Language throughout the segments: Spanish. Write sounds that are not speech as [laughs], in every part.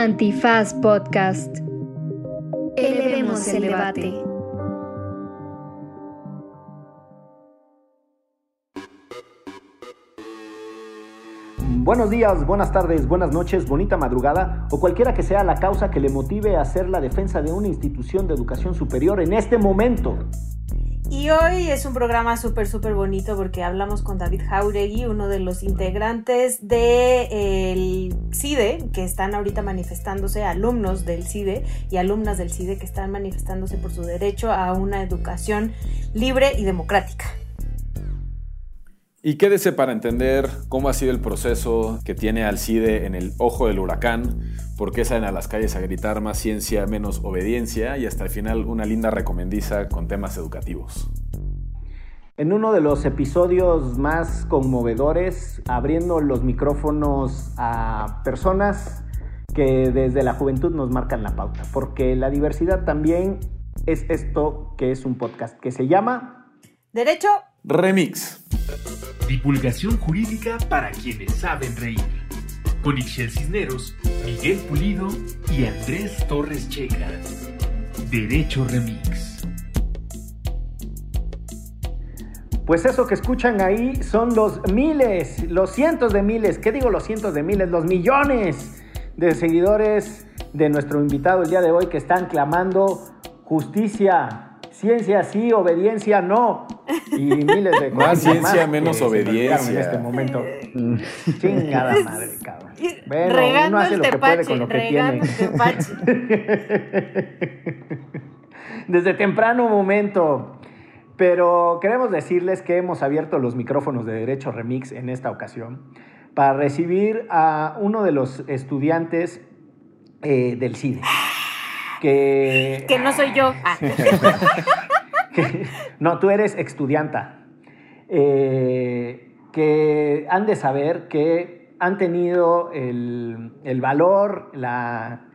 Antifaz Podcast. Elevemos el debate. Buenos días, buenas tardes, buenas noches, bonita madrugada o cualquiera que sea la causa que le motive a hacer la defensa de una institución de educación superior en este momento. Y hoy es un programa súper, súper bonito porque hablamos con David Jauregui, uno de los integrantes del CIDE, que están ahorita manifestándose, alumnos del CIDE y alumnas del CIDE que están manifestándose por su derecho a una educación libre y democrática. Y quédese para entender cómo ha sido el proceso que tiene al CIDE en el ojo del huracán, por qué salen a las calles a gritar más ciencia, menos obediencia y hasta el final una linda recomendiza con temas educativos. En uno de los episodios más conmovedores, abriendo los micrófonos a personas que desde la juventud nos marcan la pauta, porque la diversidad también es esto que es un podcast que se llama Derecho Remix. Divulgación jurídica para quienes saben reír. Con Ixel Cisneros, Miguel Pulido y Andrés Torres Checa. Derecho Remix. Pues eso que escuchan ahí son los miles, los cientos de miles, ¿qué digo los cientos de miles? Los millones de seguidores de nuestro invitado el día de hoy que están clamando justicia, ciencia sí, obediencia no. Y miles de Más ciencia, menos obediencia. En este momento. Chingada [laughs] madre, cabrón. Bueno, regando uno hace el lo que puede con lo que tiene. [laughs] Desde temprano momento. Pero queremos decirles que hemos abierto los micrófonos de Derecho Remix en esta ocasión para recibir a uno de los estudiantes eh, del CIDE. Que, Que no soy yo. Ah. [laughs] [laughs] no, tú eres estudianta. Eh, que han de saber que han tenido el, el valor, la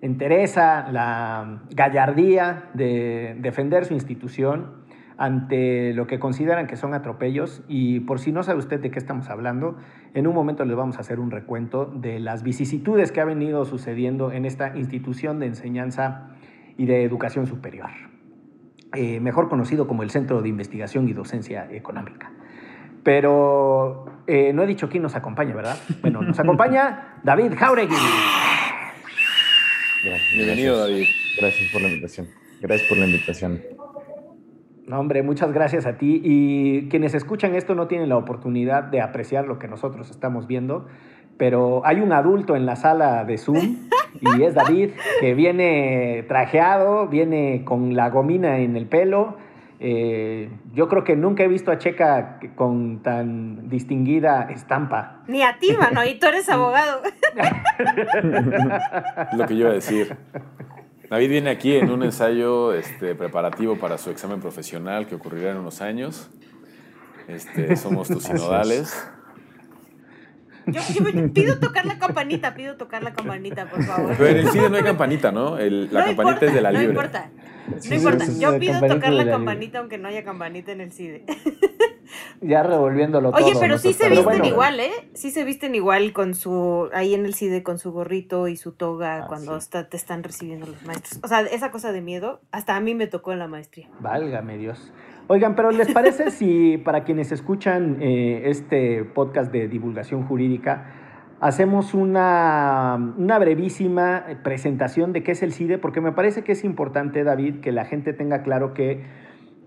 entereza, la gallardía de defender su institución ante lo que consideran que son atropellos. Y por si no sabe usted de qué estamos hablando, en un momento les vamos a hacer un recuento de las vicisitudes que ha venido sucediendo en esta institución de enseñanza y de educación superior eh, mejor conocido como el Centro de Investigación y Docencia Económica. Pero eh, no he dicho quién nos acompaña, ¿verdad? Bueno, nos acompaña David Jauregui. Bienvenido, David. Gracias por la invitación. Gracias por la invitación. No, hombre, muchas gracias a ti. Y quienes escuchan esto no tienen la oportunidad de apreciar lo que nosotros estamos viendo, pero hay un adulto en la sala de Zoom y es David, que viene trajeado, viene con la gomina en el pelo. Eh, yo creo que nunca he visto a Checa con tan distinguida estampa. Ni a ti, mano, y tú eres abogado. Es lo que yo iba a decir. David viene aquí en un ensayo este, preparativo para su examen profesional que ocurrirá en unos años. Este, somos tus sinodales. Yo, yo pido tocar la campanita, pido tocar la campanita, por favor. Pero en el cine no hay campanita, ¿no? El- la No campanita importa, es de la no libre. importa. No importa. sí, sí, Yo pido tocar la la campanita aunque no haya campanita en el CIDE. [laughs] Ya revolviéndolo todo. Oye, pero sí se visten bueno, igual, ¿eh? Sí se visten igual con su, ahí en el CIDE con su gorrito y su toga Ah, cuando sí. está- te están recibiendo los maestros. O sea, esa cosa de miedo, hasta a mí me tocó en la maestría. Válgame Dios. Oigan, pero ¿les parece si para quienes escuchan eh, este podcast de divulgación jurídica, hacemos una, una brevísima presentación de qué es el CIDE? Porque me parece que es importante, David, que la gente tenga claro que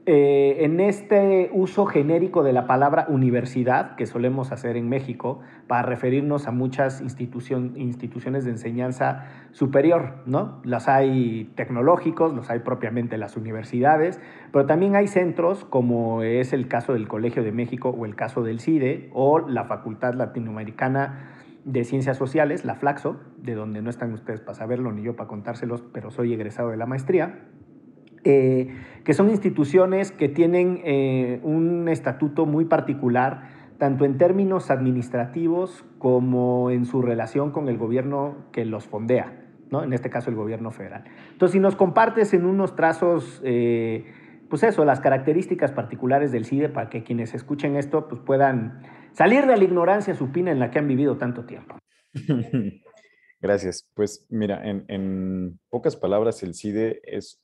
eh, en este uso genérico de la palabra universidad que solemos hacer en México para referirnos a muchas instituciones de enseñanza superior, ¿no? Las hay tecnológicos, los hay propiamente las universidades, pero también hay centros como es el caso del Colegio de México o el caso del CIDE o la Facultad Latinoamericana de Ciencias Sociales, la Flaxo, de donde no están ustedes para saberlo ni yo para contárselos, pero soy egresado de la maestría eh, que son instituciones que tienen eh, un estatuto muy particular, tanto en términos administrativos como en su relación con el gobierno que los fondea, ¿no? en este caso el gobierno federal. Entonces, si nos compartes en unos trazos, eh, pues eso, las características particulares del CIDE para que quienes escuchen esto pues puedan salir de la ignorancia supina en la que han vivido tanto tiempo. [laughs] Gracias. Pues mira, en, pocas palabras, el CIDE es,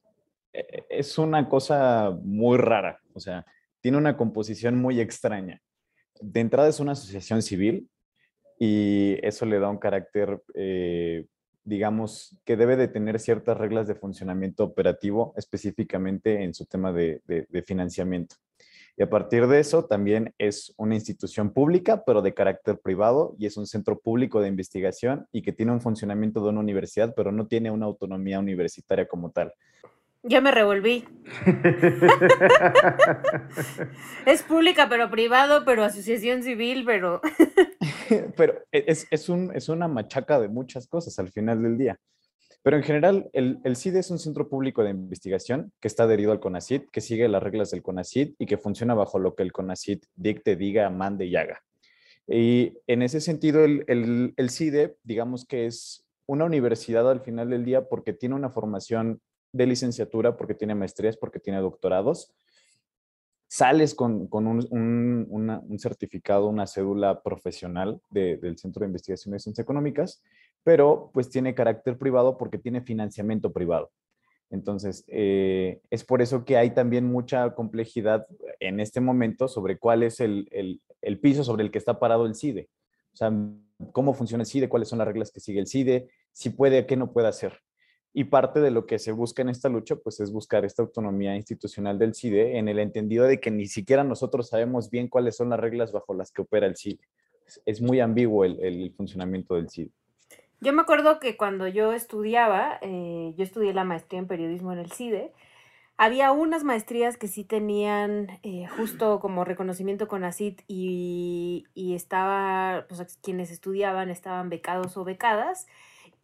es una cosa muy rara, o sea, tiene una composición muy extraña. De entrada es una asociación civil y eso le da un carácter, eh, digamos, que debe de tener ciertas reglas de funcionamiento operativo, específicamente en su tema de financiamiento. Y a partir de eso también es una institución pública, pero de carácter privado, y es un centro público de investigación y que tiene un funcionamiento de una universidad, pero no tiene una autonomía universitaria como tal. Ya me revolví. [laughs] es pública, pero privado, pero asociación civil, pero... [laughs] pero es, es, un, es una machaca de muchas cosas al final del día. Pero en general, el, el CIDE es un centro público de investigación que está adherido al CONACID, que sigue las reglas del CONACID y que funciona bajo lo que el CONACID dicte, diga, mande y haga. Y en ese sentido, el, el, el CIDE, digamos que es una universidad al final del día porque tiene una formación de licenciatura, porque tiene maestrías, porque tiene doctorados. Sales con, con un, un, certificado, una cédula profesional del Centro de Investigaciones de Ciencias Económicas pero pues tiene carácter privado porque tiene financiamiento privado. Entonces, eh, es por eso que hay también mucha complejidad en este momento sobre cuál es el, el, piso sobre el que está parado el CIDE. O sea, cómo funciona el CIDE, cuáles son las reglas que sigue el CIDE, si puede, qué no puede hacer. Y parte de lo que se busca en esta lucha, pues es buscar esta autonomía institucional del CIDE en el entendido de que ni siquiera nosotros sabemos bien cuáles son las reglas bajo las que opera el CIDE. Es muy ambiguo el, el funcionamiento del CIDE. Yo me acuerdo que cuando yo estudiaba, eh, yo estudié la maestría en periodismo en el CIDE, había unas maestrías que sí tenían eh, justo como reconocimiento con ACID y, y estaba, pues quienes estudiaban estaban becados o becadas.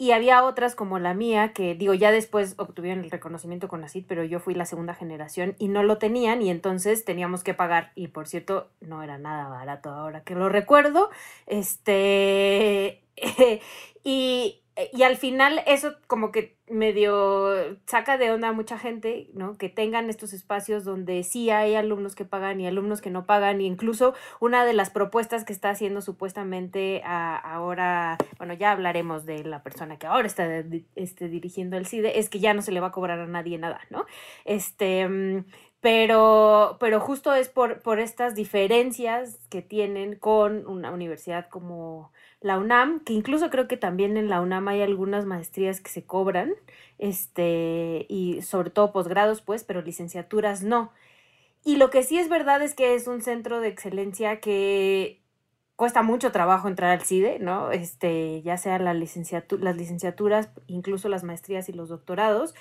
Y había otras como la mía, que digo, ya después obtuvieron el reconocimiento con ACID, pero yo fui la segunda generación y no lo tenían y entonces teníamos que pagar. Y por cierto, no era nada barato ahora que lo recuerdo. Este, [laughs] y, y, al final eso como que medio saca de onda a mucha gente, ¿no? Que tengan estos espacios donde sí hay alumnos que pagan y alumnos que no pagan. Y incluso una de las propuestas que está haciendo supuestamente ahora, bueno, ya hablaremos de la persona que ahora está este, dirigiendo el CIDE, es que ya no se le va a cobrar a nadie nada, ¿no? Este, mm, pero, pero justo es por, por estas diferencias que tienen con una universidad como la UNAM, que incluso creo que también en la UNAM hay algunas maestrías que se cobran, este, y sobre todo posgrados, pues, pero licenciaturas no. Y lo que sí es verdad es que es un centro de excelencia que cuesta mucho trabajo entrar al CIDE, ¿no? Este, ya sea la las licenciaturas, incluso las maestrías y los doctorados,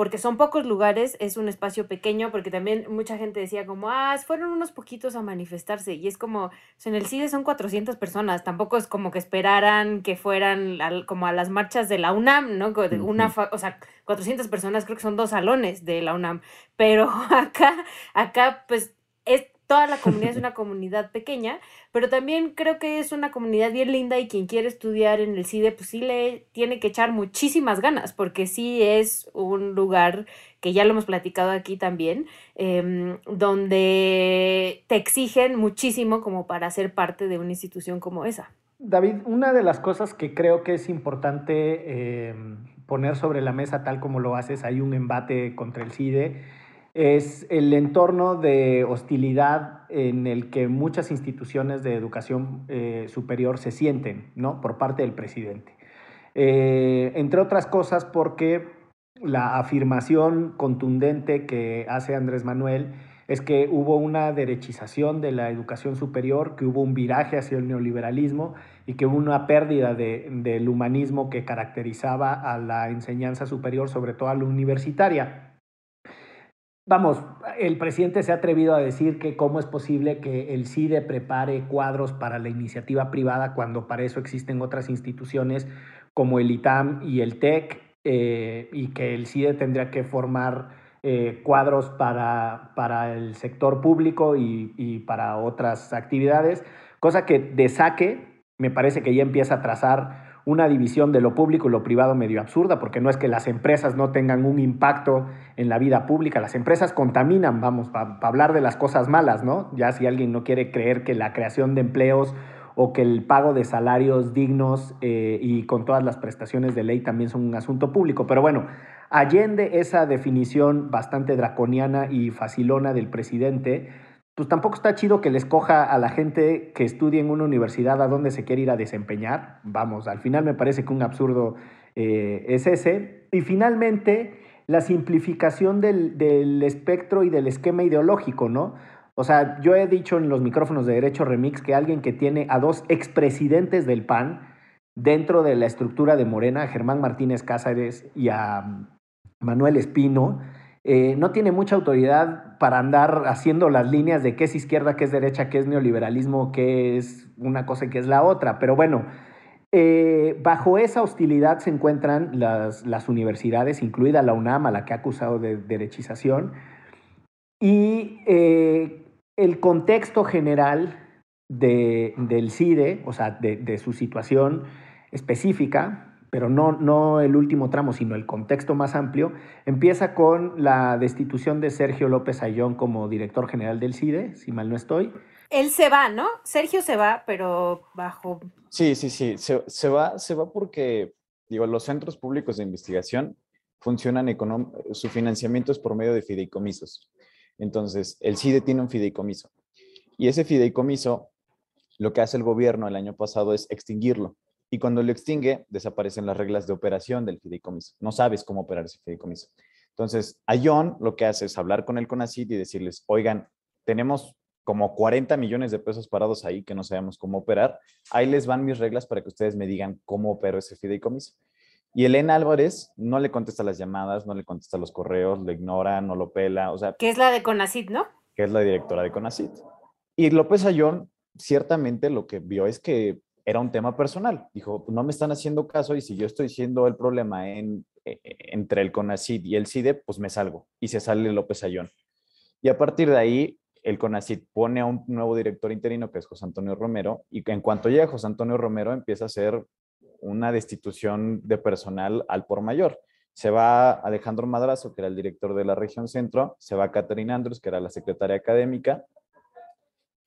porque son pocos lugares, es un espacio pequeño, porque también mucha gente decía como, ah, fueron unos poquitos a manifestarse, y es como, en el CIDE son 400 personas, tampoco es como que esperaran que fueran como a las marchas de la UNAM, ¿no? Una, o sea, 400 personas creo que son dos salones de la UNAM, pero [laughs] acá, acá pues es toda la comunidad es [laughs] una comunidad pequeña, pero también creo que es una comunidad bien linda y quien quiere estudiar en el CIDE, pues sí le tiene que echar muchísimas ganas, porque sí es un lugar que ya lo hemos platicado aquí también, em, donde te exigen muchísimo como para ser parte de una institución como esa. David, una de las cosas que creo que es importante em, poner sobre la mesa, tal como lo haces, hay un embate contra el CIDE es el entorno de hostilidad en el que muchas instituciones de educación eh, superior se sienten, ¿no? Por parte del presidente. Eh, entre otras cosas porque la afirmación contundente que hace Andrés Manuel es que hubo una derechización de la educación superior, que hubo un viraje hacia el neoliberalismo y que hubo una pérdida del humanismo que caracterizaba a la enseñanza superior, sobre todo a la universitaria vamos, el presidente se ha atrevido a decir que cómo es posible que el CIDE prepare cuadros para la iniciativa privada cuando para eso existen otras instituciones como el ITAM y el TEC eh, y que el CIDE tendría que formar eh, cuadros para, para, el sector público y, y para otras actividades, cosa que de saque me parece que ya empieza a trazar una división de lo público y lo privado medio absurda, porque no es que las empresas no tengan un impacto en la vida pública, las empresas contaminan, vamos, para hablar de las cosas malas, ¿no? Ya si alguien no quiere creer que la creación de empleos o que el pago de salarios dignos eh, y con todas las prestaciones de ley también son un asunto público. Pero bueno, allende esa definición bastante draconiana y facilona del presidente, pues tampoco está chido que le escoja a la gente que estudie en una universidad a dónde se quiere ir a desempeñar. Vamos, al final me parece que un absurdo eh, es ese. Y finalmente, la simplificación del, del espectro y del esquema ideológico, ¿no? O sea, yo he dicho en los micrófonos de Derecho Remix que alguien que tiene a dos expresidentes del PAN dentro de la estructura de Morena, a Germán Martínez Cázares y a Manuel Espino, eh, no tiene mucha autoridad para andar haciendo las líneas de qué es izquierda, qué es derecha, qué es neoliberalismo, qué es una cosa y qué es la otra. Pero bueno, eh, bajo esa hostilidad se encuentran las, universidades, incluida la UNAM, a la que ha acusado de derechización, y eh, el contexto general de, del CIDE, o sea, de, su situación específica, pero no, no el último tramo, sino el contexto más amplio, empieza con la destitución de Sergio López Ayón como director general del CIDE, si mal no estoy. Él se va, ¿no? Sergio se va, pero bajo... Sí, sí, sí, se, se va, se va porque, digo, los centros públicos de investigación funcionan, su financiamiento es por medio de fideicomisos. Entonces, el CIDE tiene un fideicomiso. Y ese fideicomiso, lo que hace el gobierno el año pasado es extinguirlo. Y cuando lo extingue, desaparecen las reglas de operación del fideicomiso. No sabes cómo operar ese fideicomiso. Entonces, Ayón lo que hace es hablar con el CONACID y decirles, oigan, tenemos como 40 millones de pesos parados ahí que no sabemos cómo operar. Ahí les van mis reglas para que ustedes me digan cómo opero ese fideicomiso. Y Elena Álvarez no le contesta las llamadas, no le contesta los correos, lo ignora, no lo pela, o sea... Que es la de CONACIT, ¿no? Que es la directora de CONACIT. Y López Ayón ciertamente lo que vio es que era un tema personal. Dijo, no me están haciendo caso y si yo estoy siendo el problema en, e, e, entre el CONACIT y el CIDE, pues me salgo. Y se sale López Ayón. Y a partir de ahí, el CONACIT pone a un nuevo director interino, que es José Antonio Romero, y en cuanto llega José Antonio Romero, empieza a hacer una destitución de personal al por mayor. Se va Alejandro Madrazo, que era el director de la región centro, se va Catherine Andrews, que era la secretaria académica,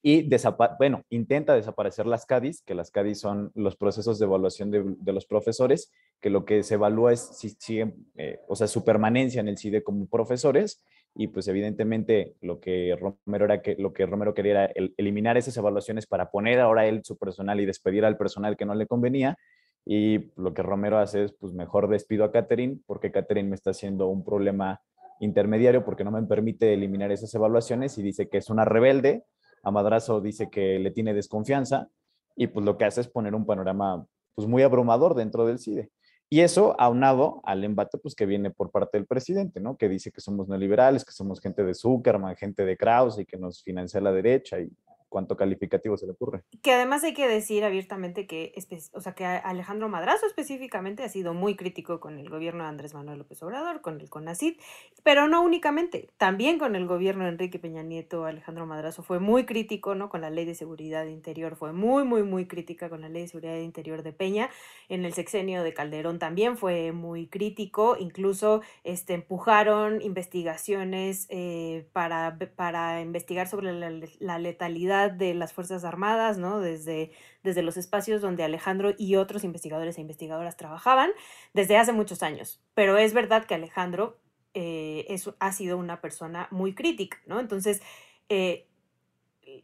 y bueno, intenta desaparecer las CADIs, que las CADIs son los procesos de evaluación de, los profesores, que lo que se evalúa es si siguen, eh, o sea, su permanencia en el CIDE como profesores, y pues evidentemente lo que Romero, era que, lo que Romero quería era eliminar esas evaluaciones para poner ahora él su personal y despedir al personal que no le convenía, y lo que Romero hace es, pues mejor despido a Catherine porque Catherine me está haciendo un problema intermediario porque no me permite eliminar esas evaluaciones y dice que es una rebelde. A Madrazo dice que le tiene desconfianza y pues lo que hace es poner un panorama pues muy abrumador dentro del CIDE. Y eso aunado al embate pues que viene por parte del presidente, ¿no? Que dice que somos neoliberales, que somos gente de Zuckerman, gente de Krause y que nos financia la derecha y cuánto calificativo se le ocurre. Que además hay que decir abiertamente que, o sea, que Alejandro Madrazo específicamente ha sido muy crítico con el gobierno de Andrés Manuel López Obrador, con el CONACID, pero no únicamente, también con el gobierno de Enrique Peña Nieto, Alejandro Madrazo fue muy crítico, ¿no? Con la ley de seguridad interior, fue muy, muy, muy crítica con la ley de seguridad interior de Peña. En el sexenio de Calderón también fue muy crítico, incluso este, empujaron investigaciones eh, para, para investigar sobre la letalidad de las Fuerzas Armadas, ¿no? Desde, desde los espacios donde Alejandro y otros investigadores e investigadoras trabajaban desde hace muchos años. Pero es verdad que Alejandro eh, es, ha sido una persona muy crítica, ¿no? Entonces, eh,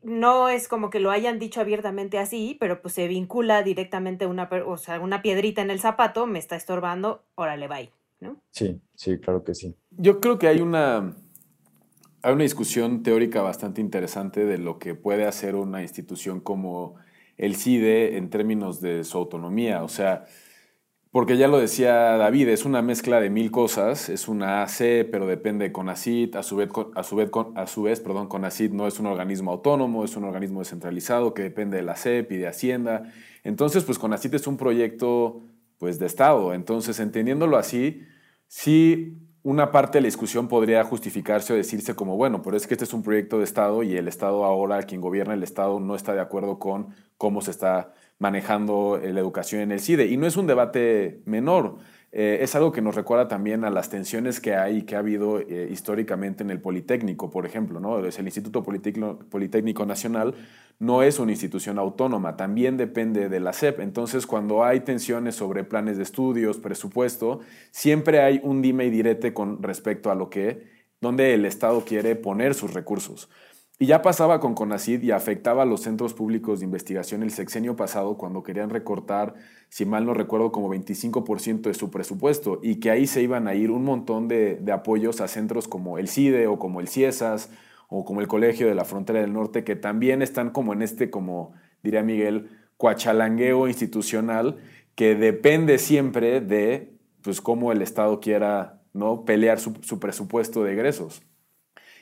no es como que lo hayan dicho abiertamente así, pero pues se vincula directamente una, o sea, una piedrita en el zapato, me está estorbando, órale, bye, ¿no? Sí, sí, claro que sí. Yo creo que hay una hay una discusión teórica bastante interesante de lo que puede hacer una institución como el CIDE en términos de su autonomía. O sea, porque ya lo decía David, es una mezcla de mil cosas, es una AC, pero depende de CONACIT, a su vez, a su vez, a su vez perdón, CONACIT no es un organismo autónomo, es un organismo descentralizado que depende de la CEP y de Hacienda. Entonces, pues CONACIT es un proyecto pues, de Estado. Entonces, entendiéndolo así, sí una parte de la discusión podría justificarse o decirse como, bueno, pero es que este es un proyecto de Estado y el Estado ahora, quien gobierna el Estado, no está de acuerdo con cómo se está manejando la educación en el CIDE. Y no es un debate menor. Eh, es algo que nos recuerda también a las tensiones que hay que ha habido eh, históricamente en el Politécnico, por ejemplo. ¿no? el Instituto Politécnico, Politécnico Nacional no es una institución autónoma, también depende de la SEP. Entonces, cuando hay tensiones sobre planes de estudios, presupuesto, siempre hay un dime y direte con respecto a lo que, donde el Estado quiere poner sus recursos. Y ya pasaba con CONACID y afectaba a los centros públicos de investigación el sexenio pasado cuando querían recortar, si mal no recuerdo, como 25% de su presupuesto y que ahí se iban a ir un montón de, apoyos a centros como el CIDE o como el CIESAS o como el Colegio de la Frontera del Norte que también están como en este, como diría Miguel, cuachalangueo institucional que depende siempre de pues, cómo el Estado quiera ¿no? pelear su, su presupuesto de egresos.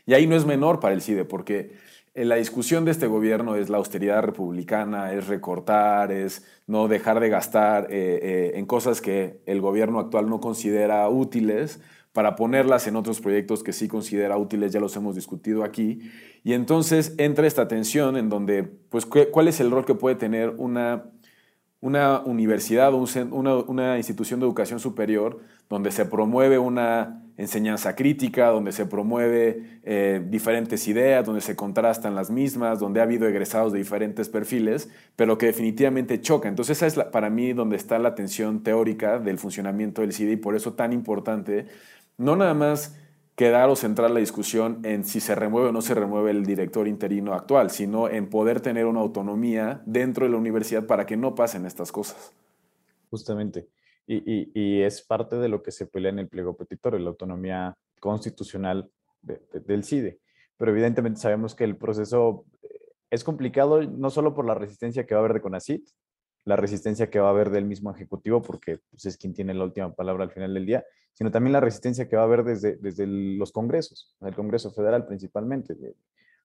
Y ahí no es menor para el CIDE, porque la discusión de este gobierno es la austeridad republicana, es recortar, es no dejar de gastar eh, eh, en cosas que el gobierno actual no considera útiles para ponerlas en otros proyectos que sí considera útiles, ya los hemos discutido aquí. Y entonces entra esta tensión en donde, pues, ¿cuál es el rol que puede tener una, una universidad o una, institución de educación superior donde se promueve una enseñanza crítica, donde se promueve eh, diferentes ideas, donde se contrastan las mismas, donde ha habido egresados de diferentes perfiles, pero que definitivamente choca. Entonces esa es para mí donde está la tensión teórica del funcionamiento del CIDE y por eso tan importante, no nada más quedar o centrar la discusión en si se remueve o no se remueve el director interino actual, sino en poder tener una autonomía dentro de la universidad para que no pasen estas cosas. Justamente. Y, es parte de lo que se pelea en el pliego petitorio, la autonomía constitucional del CIDE. Pero evidentemente sabemos que el proceso eh, es complicado no solo por la resistencia que va a haber de CONACIT, la resistencia que va a haber del mismo Ejecutivo, porque pues, es quien tiene la última palabra al final del día, sino también la resistencia que va a haber desde, desde los congresos, el Congreso Federal principalmente.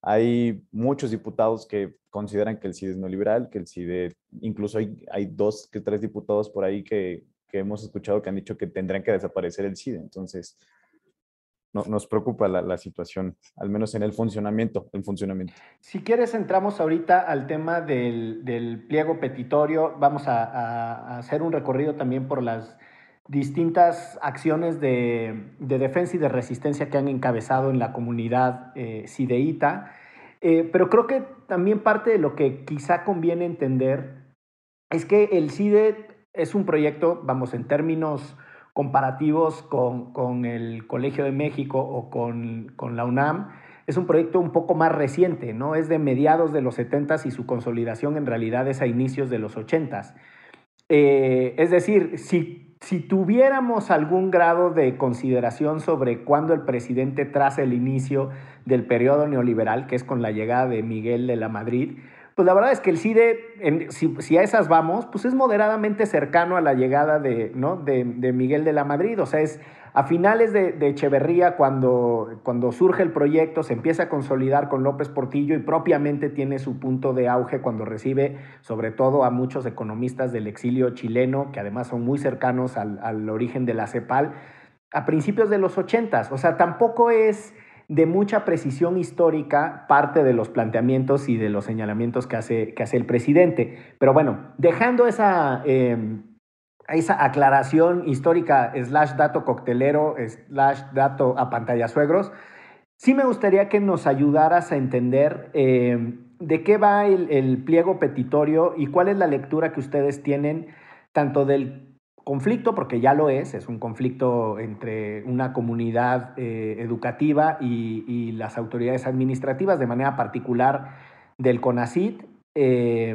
Hay muchos diputados que consideran que el CIDE es no liberal, que el CIDE, incluso hay, hay dos que tres diputados por ahí que que hemos escuchado que han dicho que tendrán que desaparecer el SIDA. Entonces, no, nos preocupa la, situación, al menos en el funcionamiento, el funcionamiento. Si quieres, entramos ahorita al tema del, pliego petitorio. Vamos a, hacer un recorrido también por las distintas acciones de, defensa y de resistencia que han encabezado en la comunidad eh. Eh, pero creo que también parte de lo que quizá conviene entender es que el CIDE es un proyecto, vamos, en términos comparativos con, el Colegio de México o con, la UNAM, es un proyecto un poco más reciente, ¿no? Es de mediados de los 70s y su consolidación en realidad es a inicios de los 80s. Eh, es decir, si, si tuviéramos algún grado de consideración sobre cuándo el presidente traza el inicio del periodo neoliberal, que es con la llegada de Miguel de la Madrid, pues la verdad es que el CIDE, si, a esas vamos, pues es moderadamente cercano a la llegada de, ¿no? de, Miguel de la Madrid. O sea, es a finales de, Echeverría cuando, cuando surge el proyecto, se empieza a consolidar con López Portillo y propiamente tiene su punto de auge cuando recibe sobre todo a muchos economistas del exilio chileno, que además son muy cercanos al, al origen de la CEPAL, a principios de los ochentas. O sea, tampoco es de mucha precisión histórica parte de los planteamientos y de los señalamientos que hace, que hace el presidente. Pero bueno, dejando esa, em, esa aclaración histórica slash dato coctelero slash dato a pantalla suegros, sí me gustaría que nos ayudaras a entender em, de qué va el, el pliego petitorio y cuál es la lectura que ustedes tienen tanto del conflicto, porque ya lo es, es un conflicto entre una comunidad eh, educativa y, las autoridades administrativas, de manera particular del CONACIT, eh,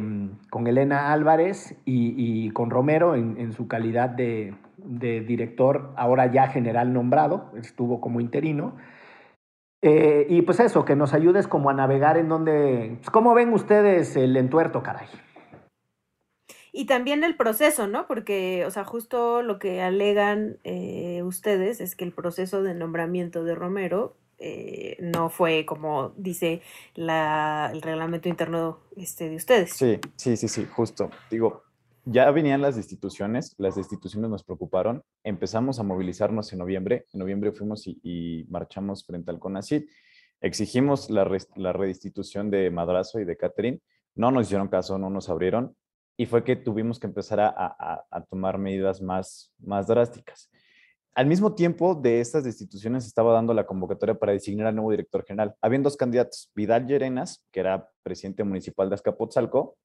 con Elena Álvarez y, con Romero en, su calidad de, director, ahora ya general nombrado, estuvo como interino. Eh, y pues eso, que nos ayudes como a navegar en donde, pues, ¿cómo ven ustedes el entuerto, caray? Y también el proceso, ¿no? Porque, o sea, justo lo que alegan eh, ustedes es que el proceso de nombramiento de Romero eh, no fue como dice la, el reglamento interno este, de ustedes. Sí, sí, sí, sí, justo. Digo, ya venían las instituciones, las instituciones nos preocuparon, empezamos a movilizarnos en noviembre, en noviembre fuimos y, marchamos frente al CONACID, exigimos la, la restitución de Madrazo y de Catherine, no nos hicieron caso, no nos abrieron, y fue que tuvimos que empezar a, tomar medidas más, drásticas. Al mismo tiempo de estas destituciones estaba dando la convocatoria para designar al nuevo director general. Habían dos candidatos, Vidal Llerenas, que era presidente municipal de Azcapotzalco,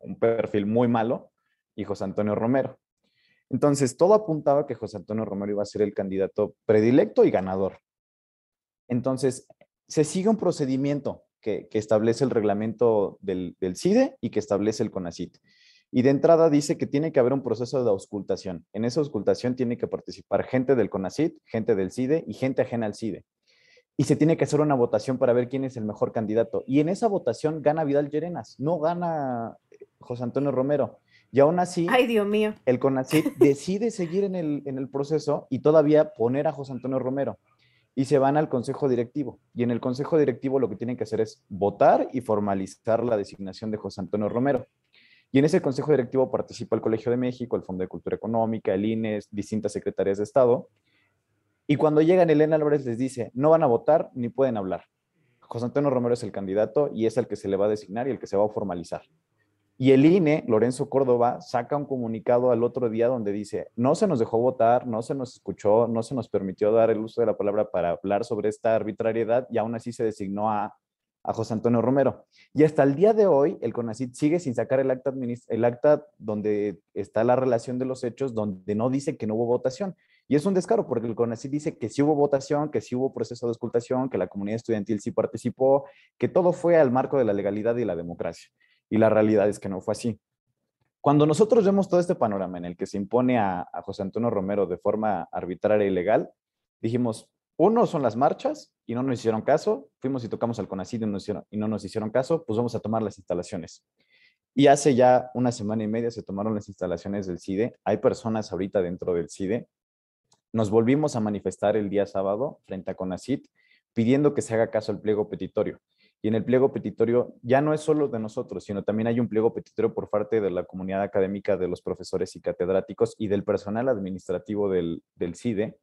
un perfil muy malo, y José Antonio Romero. Entonces, todo apuntaba que José Antonio Romero iba a ser el candidato predilecto y ganador. Entonces, se sigue un procedimiento que, que establece el reglamento del, del, CIDE y que establece el CONACIT. Y de entrada dice que tiene que haber un proceso de auscultación. En esa auscultación tiene que participar gente del CONACIT, gente del CIDE y gente ajena al CIDE. Y se tiene que hacer una votación para ver quién es el mejor candidato. Y en esa votación gana Vidal Llerenas, no gana José Antonio Romero. Y aún así, Ay, Dios mío. el CONACYT [laughs] decide seguir en el, en el proceso y todavía poner a José Antonio Romero. Y se van al consejo directivo. Y en el consejo directivo lo que tienen que hacer es votar y formalizar la designación de José Antonio Romero. Y en ese consejo directivo participa el Colegio de México, el Fondo de Cultura Económica, el INES, distintas secretarías de Estado. Y cuando llegan, Elena Álvarez les dice, no van a votar ni pueden hablar. José Antonio Romero es el candidato y es el que se le va a designar y el que se va a formalizar. Y el INE, Lorenzo Córdoba, saca un comunicado al otro día donde dice, no se nos dejó votar, no se nos escuchó, no se nos permitió dar el uso de la palabra para hablar sobre esta arbitrariedad y aún así se designó a, a José Antonio Romero. Y hasta el día de hoy, el CONACIT sigue sin sacar el acta, el acta donde está la relación de los hechos, donde no dice que no hubo votación. Y es un descaro porque el CONACYT dice que sí hubo votación, que sí hubo proceso de auscultación, que la comunidad estudiantil sí participó, que todo fue al marco de la legalidad y la democracia. Y la realidad es que no fue así. Cuando nosotros vemos todo este panorama en el que se impone a, José Antonio Romero de forma arbitraria e ilegal, dijimos, uno son las marchas y no nos hicieron caso, fuimos y tocamos al hicieron, y no nos hicieron caso, pues vamos a tomar las instalaciones. Y hace ya una semana y media se tomaron las instalaciones del CIDE. Hay personas ahorita dentro del CIDE. Nos volvimos a manifestar el día sábado frente a CONACIT pidiendo que se haga caso al pliego petitorio. Y en el pliego petitorio ya no es solo de nosotros, sino también hay un pliego petitorio por parte de la comunidad académica, de los profesores y catedráticos y del personal administrativo del, del CIDE,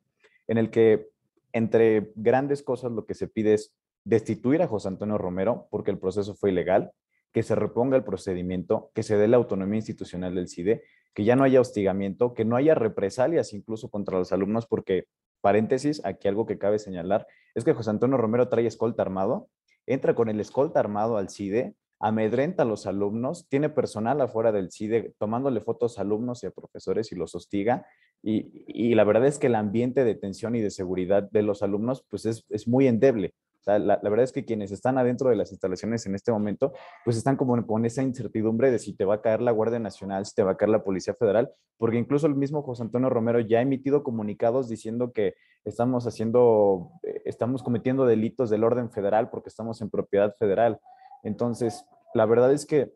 en el que entre grandes cosas lo que se pide es destituir a José Antonio Romero porque el proceso fue ilegal, que se reponga el procedimiento, que se dé la autonomía institucional del CIDE, que ya no haya hostigamiento, que no haya represalias incluso contra los alumnos, porque, paréntesis, aquí algo que cabe señalar, es que José Antonio Romero trae escolta armado, entra con el escolta armado al CIDE, amedrenta a los alumnos, tiene personal afuera del CIDE tomándole fotos a alumnos y a profesores y los hostiga. Y, la verdad es que el ambiente de tensión y de seguridad de los alumnos pues es, es muy endeble. La, la, verdad es que quienes están adentro de las instalaciones en este momento, pues están como con esa incertidumbre de si te va a caer la Guardia Nacional, si te va a caer la Policía Federal, porque incluso el mismo José Antonio Romero ya ha emitido comunicados diciendo que estamos haciendo, eh, estamos cometiendo delitos del orden federal porque estamos en propiedad federal. Entonces, la verdad es que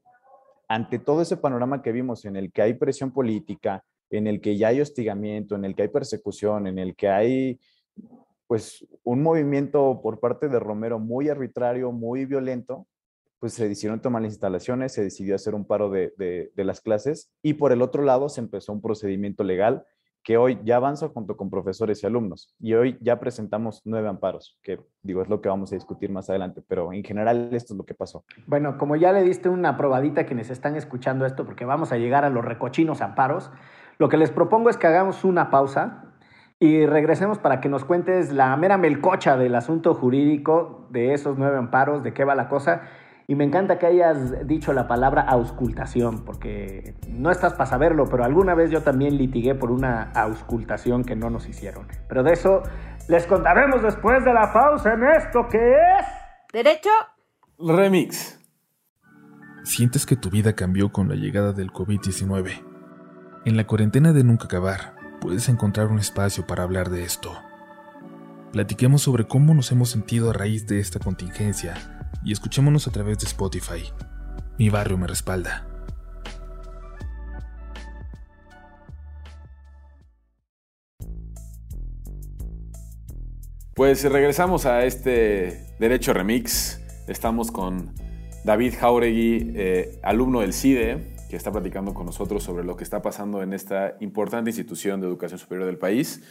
ante todo ese panorama que vimos en el que hay presión política, en el que ya hay hostigamiento, en el que hay persecución, en el que hay pues un movimiento por parte de Romero muy arbitrario, muy violento, pues se decidieron tomar las instalaciones, se decidió hacer un paro de, de, de, las clases y por el otro lado se empezó un procedimiento legal que hoy ya avanza junto con profesores y alumnos y hoy ya presentamos nueve amparos, que digo es lo que vamos a discutir más adelante, pero en general esto es lo que pasó. Bueno, como ya le diste una probadita a quienes están escuchando esto, porque vamos a llegar a los recochinos amparos, lo que les propongo es que hagamos una pausa y regresemos para que nos cuentes la mera melcocha del asunto jurídico de esos nueve amparos, de qué va la cosa. Y me encanta que hayas dicho la palabra auscultación, porque no estás para saberlo, pero alguna vez yo también litigué por una auscultación que no nos hicieron. Pero de eso les contaremos después de la pausa en esto que es... Derecho. Remix. Sientes que tu vida cambió con la llegada del COVID-19. En la cuarentena de nunca acabar, puedes encontrar un espacio para hablar de esto. Platiquemos sobre cómo nos hemos sentido a raíz de esta contingencia y escuchémonos a través de Spotify. Mi barrio me respalda. Pues regresamos a este Derecho Remix. Estamos con David Jauregui, eh, alumno del CIDE, que está platicando con nosotros sobre lo que está pasando en esta importante institución de educación superior del país.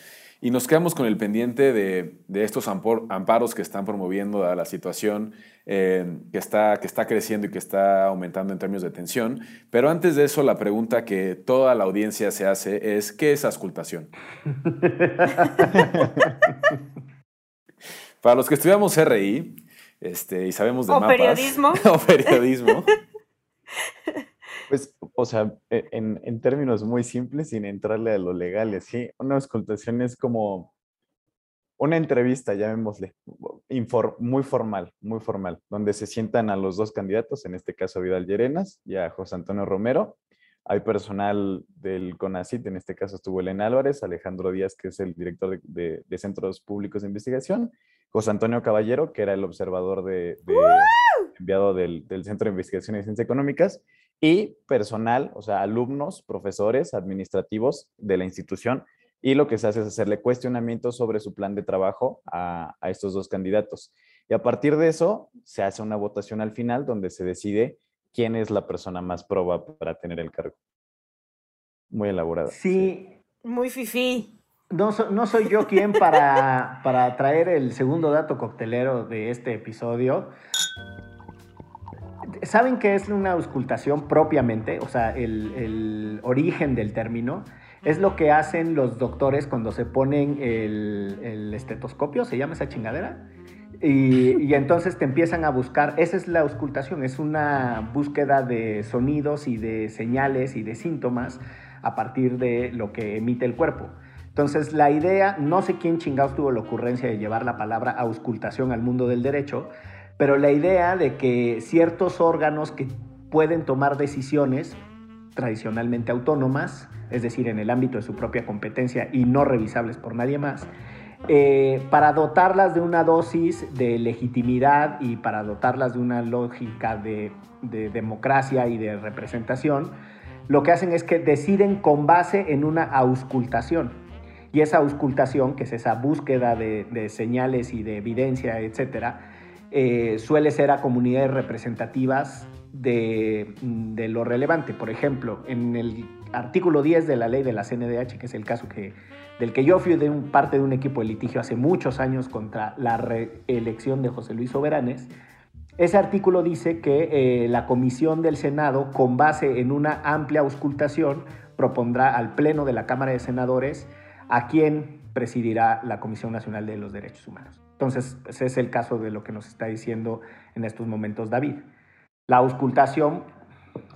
Y nos quedamos con el pendiente de, estos amparos que están promoviendo a la situación eh, que, está, que está creciendo y que está aumentando en términos de tensión. Pero antes de eso, la pregunta que toda la audiencia se hace es, ¿qué es ascultación? [laughs] Para los que estudiamos RI este, y sabemos de o mapas... Periodismo. [laughs] o periodismo. [laughs] Pues, o sea, e, en, términos muy simples, sin entrarle a lo legal, ¿sí? Una auscultación es como una entrevista, llamémosle, muy formal, muy formal, donde se sientan a los dos candidatos, en este caso Vidal Llerenas y a José Antonio Romero. Hay personal del CONACIT, en este caso estuvo Elena Álvarez, Alejandro Díaz, que es el director de, Centros Públicos de Investigación, José Antonio Caballero, que era el observador de, enviado del, del Centro de Investigación y Ciencias Económicas, y personal, o sea, alumnos, profesores, administrativos de la institución. Y lo que se hace es hacerle cuestionamientos sobre su plan de trabajo a, estos dos candidatos. Y a partir de eso, se hace una votación al final donde se decide quién es la persona más proba para tener el cargo. Muy elaborado. Sí. Muy fifí. No, no, soy yo quien para, para traer el segundo dato coctelero de este episodio, ¿Saben qué es una auscultación propiamente? O sea, el, origen del término es lo que hacen los doctores cuando se ponen el, estetoscopio, se llama esa chingadera. Y, entonces te empiezan a buscar, esa es la auscultación, es una búsqueda de sonidos y de señales y de síntomas a partir de lo que emite el cuerpo. Entonces la idea, no sé quién chingados tuvo la ocurrencia de llevar la palabra auscultación al mundo del derecho, pero la idea de que ciertos órganos que pueden tomar decisiones tradicionalmente autónomas, es decir, en el ámbito de su propia competencia y no revisables por nadie más, eh, para dotarlas de una dosis de legitimidad y para dotarlas de una lógica de, democracia y de representación, lo que hacen es que deciden con base en una auscultación. Y esa auscultación, que es esa búsqueda de, de señales y de evidencia, etcétera, eh, suele ser a comunidades representativas de, lo relevante. Por ejemplo, en el artículo 10 de la ley de la CNDH, que es el caso del que yo fui de parte de un equipo de litigio hace muchos años contra la reelección de José Luis Soberanes, ese artículo dice que eh, la comisión del Senado, con base en una amplia auscultación, propondrá al Pleno de la Cámara de Senadores a quien presidirá la Comisión Nacional de los Derechos Humanos. Entonces, ese es el caso de lo que nos está diciendo en estos momentos David. La auscultación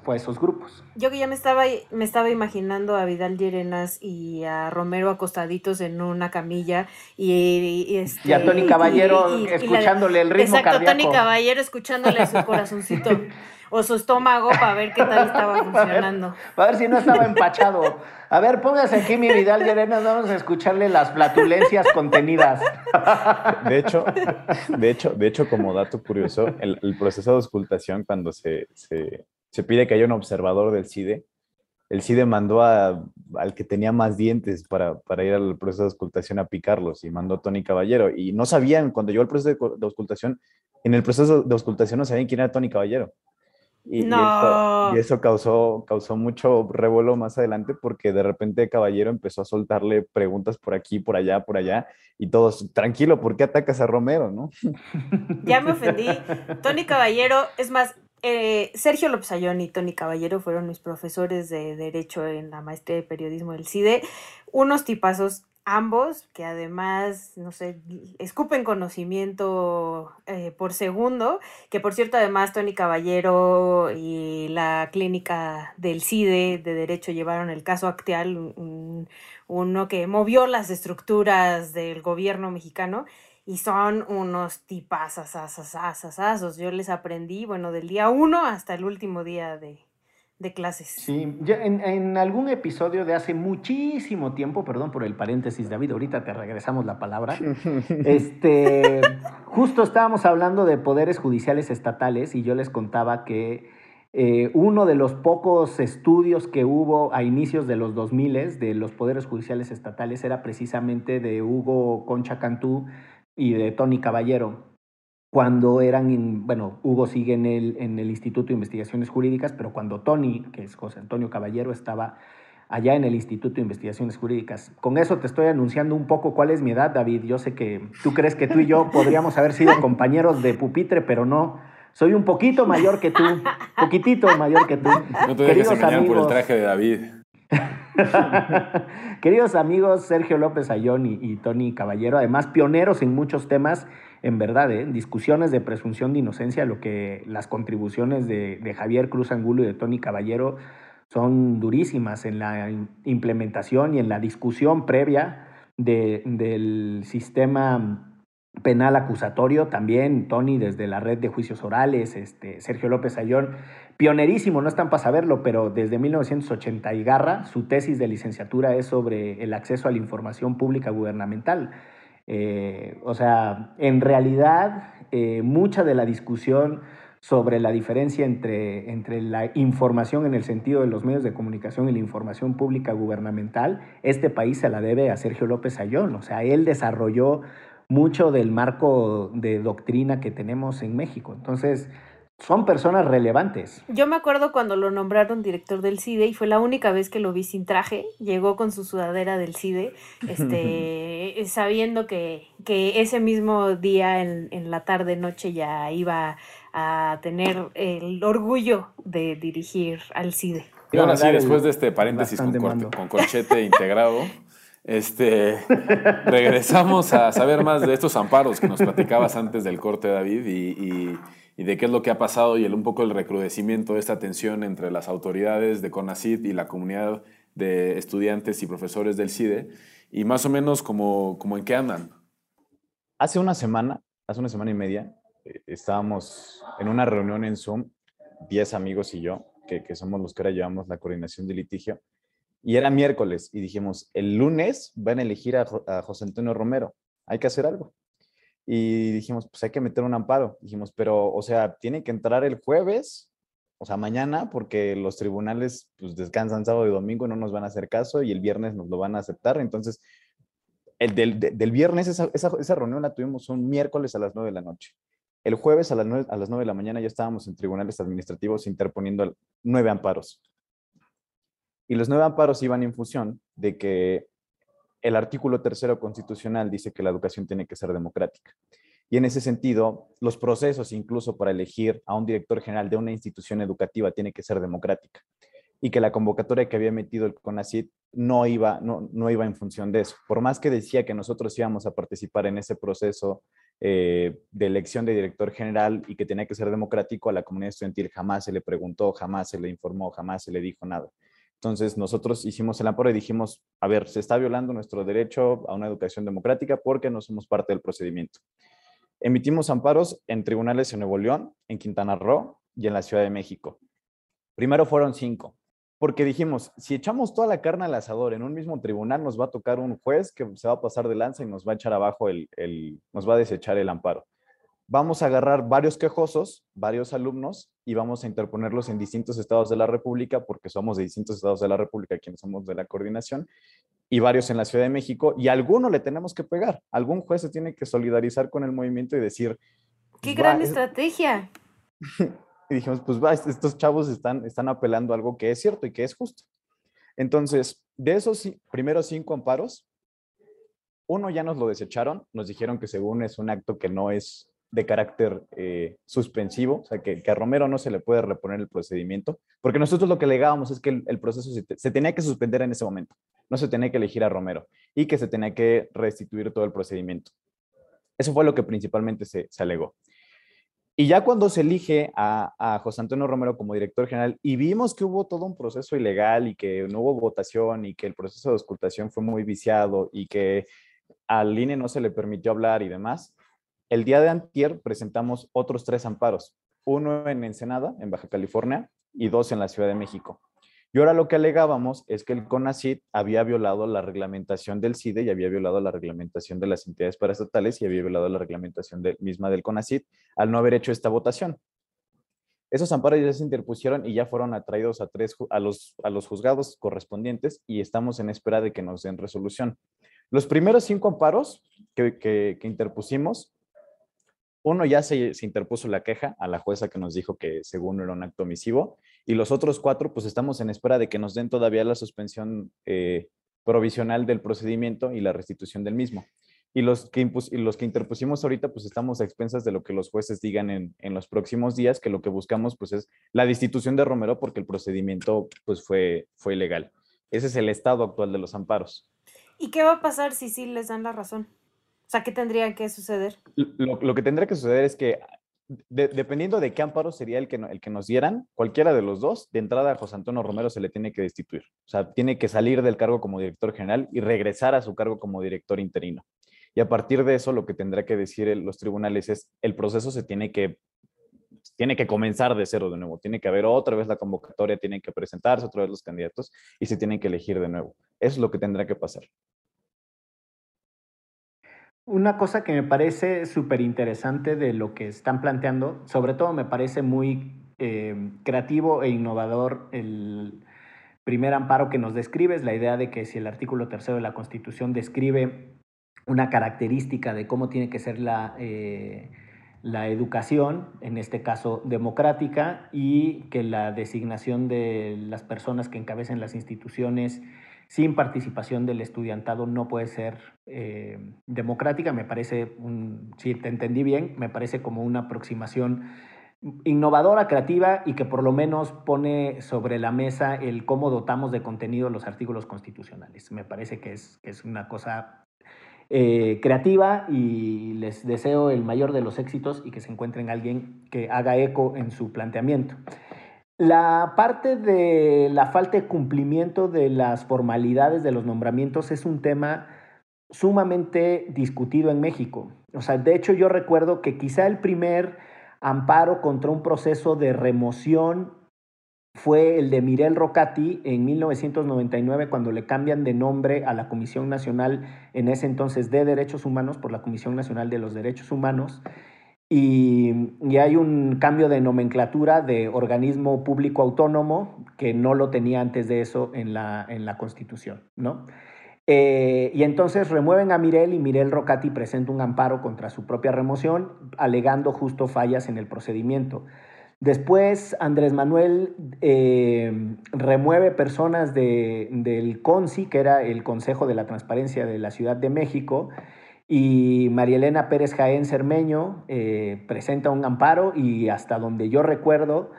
fue esos grupos. Yo que ya me estaba, me estaba imaginando a Vidal Llerenas y a Romero acostaditos en una camilla y, este, y a Tony Caballero escuchándole el ritmo exacto, Tony Caballero escuchándole su corazoncito [laughs] o su estómago para ver qué tal estaba [laughs] funcionando. Para ver si no estaba empachado. A ver, póngase aquí mi Vidal de Arenas, vamos a escucharle las flatulencias contenidas. De hecho, de hecho, de hecho como dato curioso, el, proceso de auscultación, cuando se, pide que haya un observador del CIDE, el CIDE mandó al que tenía más dientes para, ir al proceso de auscultación a picarlos y mandó a Tony Caballero. Y no sabían, cuando llegó el proceso de, de auscultación, en el proceso de auscultación no sabían quién era Tony Caballero. Y, eso causó, causó mucho revuelo más adelante porque de repente Caballero empezó a soltarle preguntas por aquí, por allá, por allá, y todos, tranquilo, ¿por qué atacas a Romero? ¿no? [laughs] Ya me ofendí. Tony Caballero, es más, eh, Sergio Lopsayón y Tony Caballero fueron mis profesores de Derecho en la maestría de periodismo del CIDE, unos tipazos ambos, que además, no sé, escupen conocimiento eh, por segundo, que por cierto además Tony Caballero y la clínica del CIDE de Derecho llevaron el caso Acteal, uno que movió las estructuras del gobierno mexicano y son unos tipazos. Yo les aprendí, bueno, del día uno hasta el último día de, de clases. Sí, en, algún episodio de hace muchísimo tiempo, perdón por el paréntesis, David, ahorita te regresamos la palabra. [laughs] este, justo estábamos hablando de poderes judiciales estatales y yo les contaba que eh, uno de los pocos estudios que hubo a inicios de los 2000 de los poderes judiciales estatales era precisamente de Hugo Concha Cantú y de Tony Caballero cuando eran, bueno, Hugo sigue en el, en el Instituto de Investigaciones Jurídicas, pero cuando Tony, que es José Antonio Caballero, estaba allá en el Instituto de Investigaciones Jurídicas. Con eso te estoy anunciando un poco cuál es mi edad, David. Yo sé que tú crees que tú y yo podríamos haber sido compañeros de pupitre, pero no. Soy un poquito mayor que tú, poquitito mayor que tú. No te dejes engañar por el traje de David. Queridos amigos, Sergio López Ayón y, Tony Caballero, además pioneros en muchos temas, en verdad, ¿eh? discusiones de presunción de inocencia, lo que las contribuciones de, de Javier Cruz Angulo y de Tony Caballero son durísimas en la implementación y en la discusión previa del sistema penal acusatorio, también Tony desde la red de juicios orales, este, Sergio López Ayón, pionerísimo, no están para saberlo, pero desde 1980 y garra, su tesis de licenciatura es sobre el acceso a la información pública gubernamental. Eh, o sea, en realidad, eh, mucha de la discusión sobre la diferencia entre, entre la información en el sentido de los medios de comunicación y la información pública gubernamental, este país se la debe a Sergio López Ayón. O sea, él desarrolló mucho del marco de doctrina que tenemos en México. Entonces, son personas relevantes. Yo me acuerdo cuando lo nombraron director del CIDE y fue la única vez que lo vi sin traje. Llegó con su sudadera del CIDE, este, [laughs] sabiendo que, que, ese mismo día en, en la tarde noche ya iba a tener el orgullo de dirigir al CIDE. Y ahora sí, después de este paréntesis con, con, corchete integrado, este, [laughs] regresamos a saber más de estos amparos que nos platicabas antes del corte, David, y, y, de qué es lo que ha pasado y el, un poco el recrudecimiento de esta tensión entre las autoridades de CONACID y la comunidad de estudiantes y profesores del CIDE, y más o menos como, como en qué andan. Hace una semana, hace una semana y media, eh, estábamos en una reunión en Zoom, 10 amigos y yo, que, que, somos los que ahora llevamos la coordinación de litigio, y era miércoles, y dijimos, el lunes van a elegir a José Antonio Romero, hay que hacer algo. Y dijimos, pues hay que meter un amparo. Dijimos, pero, o sea, tiene que entrar el jueves, o sea, mañana, porque los tribunales pues, descansan sábado y domingo, no nos van a hacer caso, y el viernes nos lo van a aceptar. Entonces, el del, del viernes, esa, esa, esa, reunión la tuvimos un miércoles a las 9 de la noche. El jueves a las, 9, a las 9 de la mañana ya estábamos en tribunales administrativos interponiendo nueve amparos. Y los nueve amparos iban en función de que el artículo tercero constitucional dice que la educación tiene que ser democrática. Y en ese sentido, los procesos incluso para elegir a un director general de una institución educativa tiene que ser democrática. Y que la convocatoria que había metido el CONACYT no iba, no, no iba en función de eso. Por más que decía que nosotros íbamos a participar en ese proceso eh, de elección de director general y que tenía que ser democrático, a la comunidad estudiantil jamás se le preguntó, jamás se le informó, jamás se le dijo nada. Entonces nosotros hicimos el amparo y dijimos, a ver, se está violando nuestro derecho a una educación democrática porque no somos parte del procedimiento. Emitimos amparos en tribunales en Nuevo León, en Quintana Roo y en la Ciudad de México. Primero fueron cinco, porque dijimos, si echamos toda la carne al asador en un mismo tribunal, nos va a tocar un juez que se va a pasar de lanza y nos va a echar abajo el, nos va a desechar el amparo. Vamos a agarrar varios quejosos, varios alumnos, y vamos a interponerlos en distintos estados de la República, porque somos de distintos estados de la República quienes somos de la coordinación, y varios en la Ciudad de México, y a alguno le tenemos que pegar. Algún juez se tiene que solidarizar con el movimiento y decir... ¡Qué gran estrategia! [laughs] y dijimos, pues va, estos chavos están, están apelando a algo que es cierto y que es justo. Entonces, de esos primeros cinco amparos, uno ya nos lo desecharon, nos dijeron que según es un acto que no es de carácter eh, suspensivo, o sea, que, a Romero no se le puede reponer el procedimiento, porque nosotros lo que legábamos es que el, proceso se, tenía que suspender en ese momento, no se tenía que elegir a Romero y que se tenía que restituir todo el procedimiento. Eso fue lo que principalmente se, se alegó. Y ya cuando se elige a, José Antonio Romero como director general y vimos que hubo todo un proceso ilegal y que no hubo votación y que el proceso de auscultación fue muy viciado y que al INE no se le permitió hablar y demás, el día de antier presentamos otros tres amparos, uno en Ensenada, en Baja California, y dos en la Ciudad de México. Y ahora lo que alegábamos es que el CONACID había violado la reglamentación del CIDE y había violado la reglamentación de las entidades paraestatales y había violado la reglamentación misma del CONACID al no haber hecho esta votación. Esos amparos ya se interpusieron y ya fueron atraídos a, tres, a, los, a los juzgados correspondientes y estamos en espera de que nos den resolución. Los primeros cinco amparos que, que, que interpusimos uno ya se, interpuso la queja a la jueza que nos dijo que según era un acto omisivo Y los otros cuatro, pues estamos en espera de que nos den todavía la suspensión eh, provisional del procedimiento y la restitución del mismo. Y los que, los que interpusimos ahorita, pues estamos a expensas de lo que los jueces digan en, en, los próximos días, que lo que buscamos, pues es la destitución de Romero porque el procedimiento, pues fue, fue ilegal. Ese es el estado actual de los amparos. ¿Y qué va a pasar si sí les dan la razón? O sea, ¿qué tendría que suceder? Lo, lo que tendría que suceder es que, dependiendo de qué amparo sería el que, el que nos dieran, cualquiera de los dos, de entrada a José Antonio Romero se le tiene que destituir. O sea, tiene que salir del cargo como director general y regresar a su cargo como director interino. Y a partir de eso, lo que tendrá que decir los tribunales es, el proceso se tiene que, tiene que comenzar de cero de nuevo, tiene que haber otra vez la convocatoria, tienen que presentarse otra vez los candidatos y se tienen que elegir de nuevo. Eso es lo que tendrá que pasar. Una cosa que me parece súper interesante de lo que están planteando, sobre todo me parece muy eh, creativo e innovador el primer amparo que nos describe, es la idea de que si el artículo tercero de la Constitución describe una característica de cómo tiene que ser la, eh, la educación, en este caso democrática, y que la designación de las personas que encabecen las instituciones sin participación del estudiantado no puede ser eh, democrática. Me parece, un, si te entendí bien, me parece como una aproximación innovadora, creativa y que por lo menos pone sobre la mesa el cómo dotamos de contenido los artículos constitucionales. Me parece que es, una cosa eh, creativa y les deseo el mayor de los éxitos y que se encuentren alguien que haga eco en su planteamiento. La parte de la falta de cumplimiento de las formalidades de los nombramientos es un tema sumamente discutido en México. O sea, de hecho yo recuerdo que quizá el primer amparo contra un proceso de remoción fue el de Mirel Rocati en 1999 cuando le cambian de nombre a la Comisión Nacional en ese entonces de Derechos Humanos por la Comisión Nacional de los Derechos Humanos y, hay un cambio de nomenclatura de organismo público autónomo que no lo tenía antes de eso en la, en la Constitución, ¿no? Eh, y entonces remueven a Mirel y Mirel Rocati presenta un amparo contra su propia remoción, alegando justo fallas en el procedimiento. Después Andrés Manuel eh, remueve personas del CONSI, que era el Consejo de la Transparencia de la Ciudad de México, y María Elena Pérez Jaén Cermeño eh, presenta un amparo y hasta donde yo recuerdo,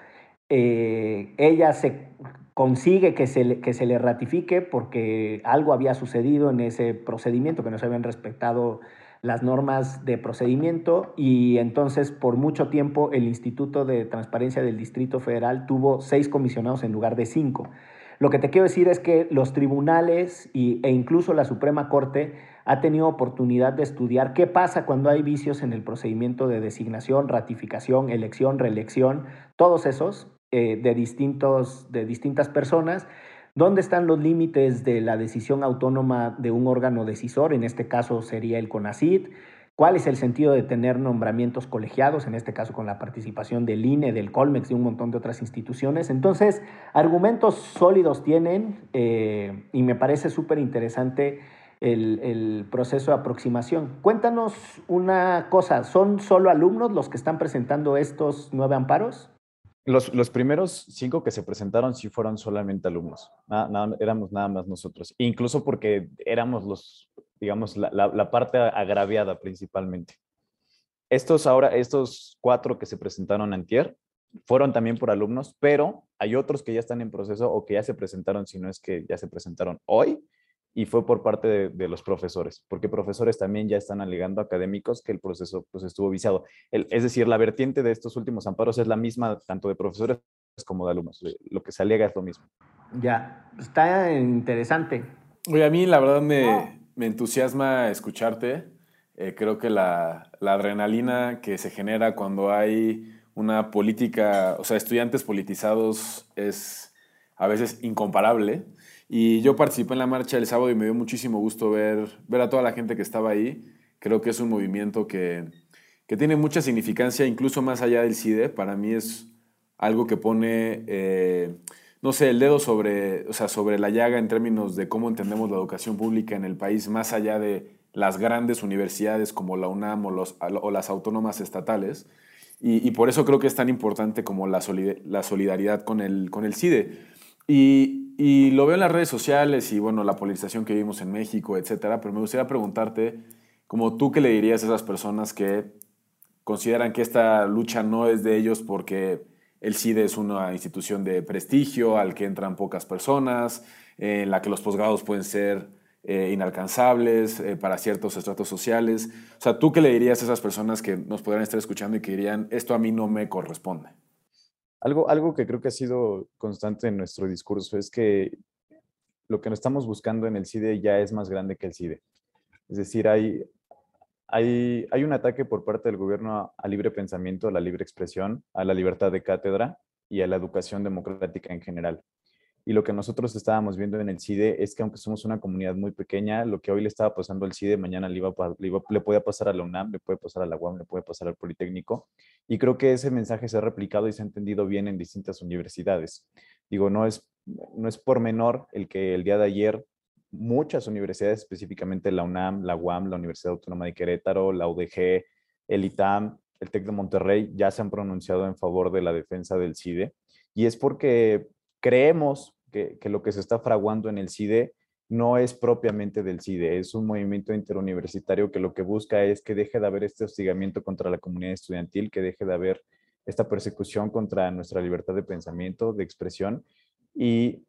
eh, ella se consigue que se, que se le ratifique porque algo había sucedido en ese procedimiento, que no se habían respetado las normas de procedimiento y entonces por mucho tiempo el Instituto de Transparencia del Distrito Federal tuvo seis comisionados en lugar de cinco. Lo que te quiero decir es que los tribunales y, e incluso la Suprema Corte ha tenido oportunidad de estudiar qué pasa cuando hay vicios en el procedimiento de designación, ratificación, elección, reelección, todos esos eh, de, distintos, de distintas personas ¿Dónde están los límites de la decisión autónoma de un órgano decisor? En este caso sería el CONACID. ¿Cuál es el sentido de tener nombramientos colegiados, en este caso con la participación del INE, del Colmex y un montón de otras instituciones? Entonces, argumentos sólidos tienen eh, y me parece súper interesante el, el, proceso de aproximación. Cuéntanos una cosa, ¿son solo alumnos los que están presentando estos nueve amparos? Los, primeros cinco que se presentaron sí fueron solamente alumnos, éramos nada más nosotros, incluso porque éramos los, digamos, la, parte agraviada principalmente. Estos ahora, estos cuatro que se presentaron antier, fueron también por alumnos, pero hay otros que ya están en proceso o que ya se presentaron, si no es que ya se presentaron hoy, y fue por parte de, los profesores, porque profesores también ya están alegando académicos que el proceso pues, estuvo viciado. es decir, la vertiente de estos últimos amparos es la misma tanto de profesores como de alumnos. Lo que se alega es lo mismo. Ya, está interesante. Oye, a mí la verdad me, me entusiasma escucharte. Eh, creo que la, la adrenalina que se genera cuando hay una política, o sea, estudiantes politizados es a veces incomparable. Y yo participé en la marcha el sábado y me dio muchísimo gusto ver, ver a toda la gente que estaba ahí. Creo que es un movimiento que, que tiene mucha significancia, incluso más allá del CIDE. Para mí es algo que pone, eh, no sé, el dedo sobre, o sea, sobre la llaga en términos de cómo entendemos la educación pública en el país, más allá de las grandes universidades como la UNAM o, los, o las autónomas estatales. Y, por eso creo que es tan importante como la, la solidaridad con el, con el CIDE. Y, y, lo veo en las redes sociales y bueno, la polarización que vivimos en México, etcétera, pero me gustaría preguntarte, como tú, ¿qué le dirías a esas personas que consideran que esta lucha no es de ellos porque el CIDE es una institución de prestigio al que entran pocas personas, en la que los posgrados pueden ser eh, inalcanzables eh, para ciertos estratos sociales. O sea, ¿tú qué le dirías a esas personas que nos podrían estar escuchando y que dirían, esto a mí no me corresponde? Algo, algo que creo que ha sido constante en nuestro discurso es que lo que estamos buscando en el CIDE ya es más grande que el CIDE. Es decir, hay, hay, hay un ataque por parte del gobierno al libre pensamiento, a la libre expresión, a la libertad de cátedra y a la educación democrática en general. Y lo que nosotros estábamos viendo en el CIDE es que aunque somos una comunidad muy pequeña, lo que hoy le estaba pasando al CIDE, mañana le, iba, le, puede pasar a la UNAM, le puede pasar a la UAM, le puede pasar al Politécnico. Y creo que ese mensaje se ha replicado y se ha entendido bien en distintas universidades. Digo, no es, no es por menor el que el día de ayer muchas universidades, específicamente la UNAM, la UAM, la Universidad Autónoma de Querétaro, la UDG, el ITAM, el TEC de Monterrey, ya se han pronunciado en favor de la defensa del CIDE. Y es porque creemos que, lo que se está fraguando en el CIDE no es propiamente del CIDE, es un movimiento interuniversitario que lo que busca es que deje de haber este hostigamiento contra la comunidad estudiantil, que deje de haber esta persecución contra nuestra libertad de pensamiento, de expresión, y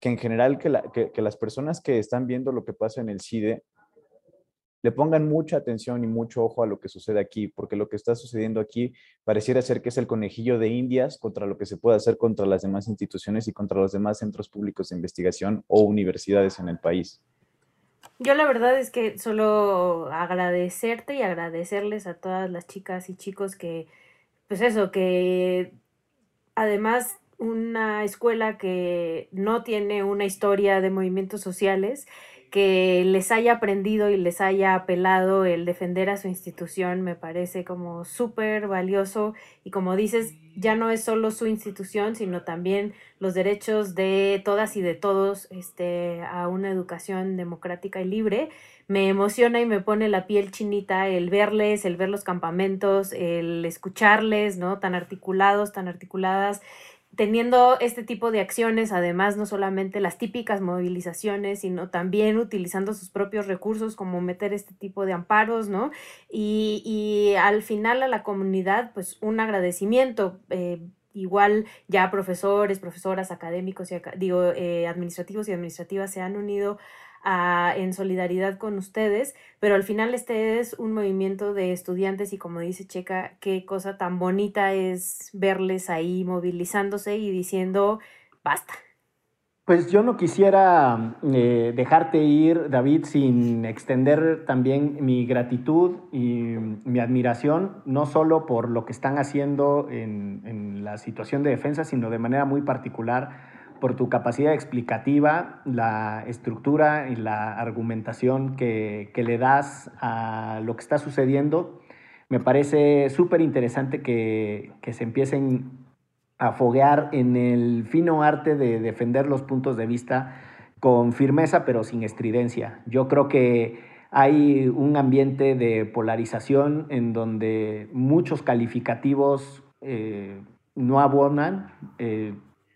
que en general que, que las personas que están viendo lo que pasa en el CIDE le pongan mucha atención y mucho ojo a lo que sucede aquí, porque lo que está sucediendo aquí pareciera ser que es el conejillo de indias contra lo que se puede hacer contra las demás instituciones y contra los demás centros públicos de investigación o universidades en el país. Yo la verdad es que solo agradecerte y agradecerles a todas las chicas y chicos que, pues eso, que además una escuela que no tiene una historia de movimientos sociales, que les haya aprendido y les haya apelado el defender a su institución me parece como súper valioso y como dices, ya no es solo su institución, sino también los derechos de todas y de todos este, a una educación democrática y libre. Me emociona y me pone la piel chinita el verles, el ver los campamentos, el escucharles, ¿no? Tan articulados, tan articuladas teniendo este tipo de acciones, además no solamente las típicas movilizaciones, sino también utilizando sus propios recursos como meter este tipo de amparos, ¿no? Y, y al final a la comunidad, pues un agradecimiento. Eh, igual ya profesores, profesoras, académicos, y, digo, eh, administrativos y administrativas se han unido en solidaridad con ustedes, pero al final este es un movimiento de estudiantes y como dice Checa, qué cosa tan bonita es verles ahí movilizándose y diciendo basta. Pues yo no quisiera eh, dejarte ir, David, sin extender también mi gratitud y mi admiración, no solo por lo que están haciendo en, en la situación de defensa, sino de manera muy particular por tu capacidad explicativa, la estructura y la argumentación que, le das a lo que está sucediendo. Me parece súper interesante que, se empiecen a foguear en el fino arte de defender los puntos de vista con firmeza pero sin estridencia. Yo creo que hay un ambiente de polarización en donde muchos calificativos eh, no abonan. Eh,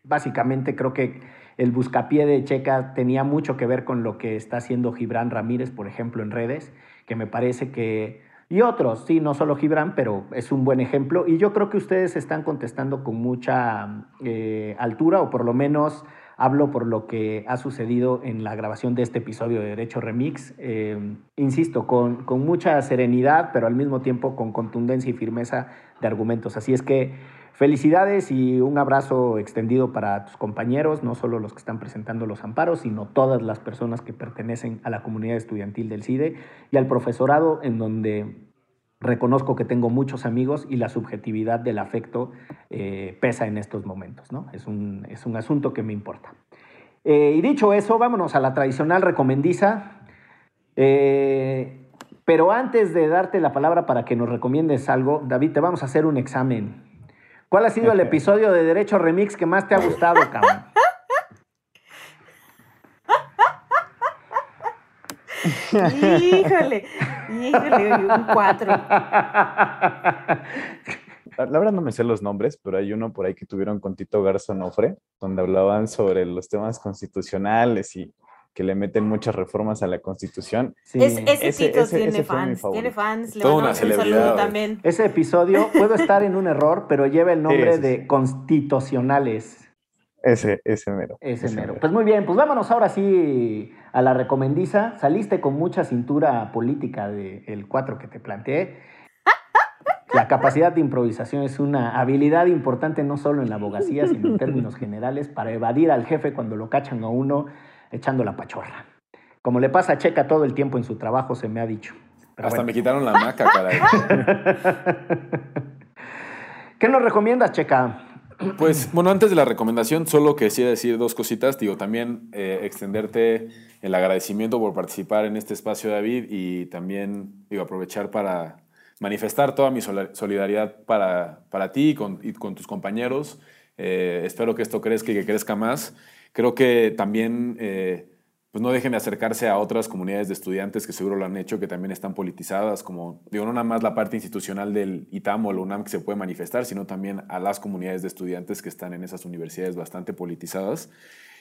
básicamente creo que el buscapié de Checa tenía mucho que ver con lo que está haciendo Gibran Ramírez, por ejemplo, en redes, que me parece que... Y otros, sí, no solo Gibran, pero es un buen ejemplo. Y yo creo que ustedes están contestando con mucha eh, altura, o por lo menos hablo por lo que ha sucedido en la grabación de este episodio de Derecho Remix. Eh, insisto, con, con mucha serenidad, pero al mismo tiempo con contundencia y firmeza de argumentos. Así es que Felicidades y un abrazo extendido para tus compañeros, no solo los que están presentando los amparos, sino todas las personas que pertenecen a la comunidad estudiantil del CIDE y al profesorado, en donde reconozco que tengo muchos amigos y la subjetividad del afecto eh, pesa en estos momentos. ¿no? Es, un, es un asunto que me importa. Eh, y dicho eso, vámonos a la tradicional recomendiza. Eh, pero antes de darte la palabra para que nos recomiendes algo, David, te vamos a hacer un examen ¿Cuál ha sido el episodio de Derecho Remix que más te ha gustado, cabrón? híjole, híjole, un cuatro. la, verdad no me sé los nombres, pero hay uno por ahí que tuvieron con Tito Garza Nofre, donde hablaban sobre los temas constitucionales y que le meten muchas reformas a la Constitución. ese, Tito tiene, fans, tiene fans, le Toda una celebridad. también. Ese episodio, [laughs] puedo estar en un error, pero lleva el nombre de constitucionales. Ese, ese mero. Ese, mero. Pues muy bien, pues vámonos ahora sí a la recomendiza. Saliste con mucha cintura política del 4 que te planteé. La capacidad de improvisación es una habilidad importante no solo en la abogacía, sino en términos generales para evadir al jefe cuando lo cachan a uno echando la pachorra. Como le pasa a Checa todo el tiempo en su trabajo, se me ha dicho. Hasta me quitaron la maca, caray. [laughs] ¿Qué nos recomiendas, Checa? Pues bueno, antes de la recomendación, solo quisiera decir dos cositas. Digo, también eh, extenderte el agradecimiento por participar en este espacio, David, y también digo, aprovechar para manifestar toda mi solidaridad para, para ti y con, con tus compañeros. Eh, espero que esto crezca y que crezca más. Creo que también eh, pues no dejen de acercarse a otras comunidades de estudiantes que seguro lo han hecho, que también están politizadas, como digo, no nada más la parte institucional del ITAM o la UNAM que se puede manifestar, sino también a las comunidades de estudiantes que están en esas universidades bastante politizadas.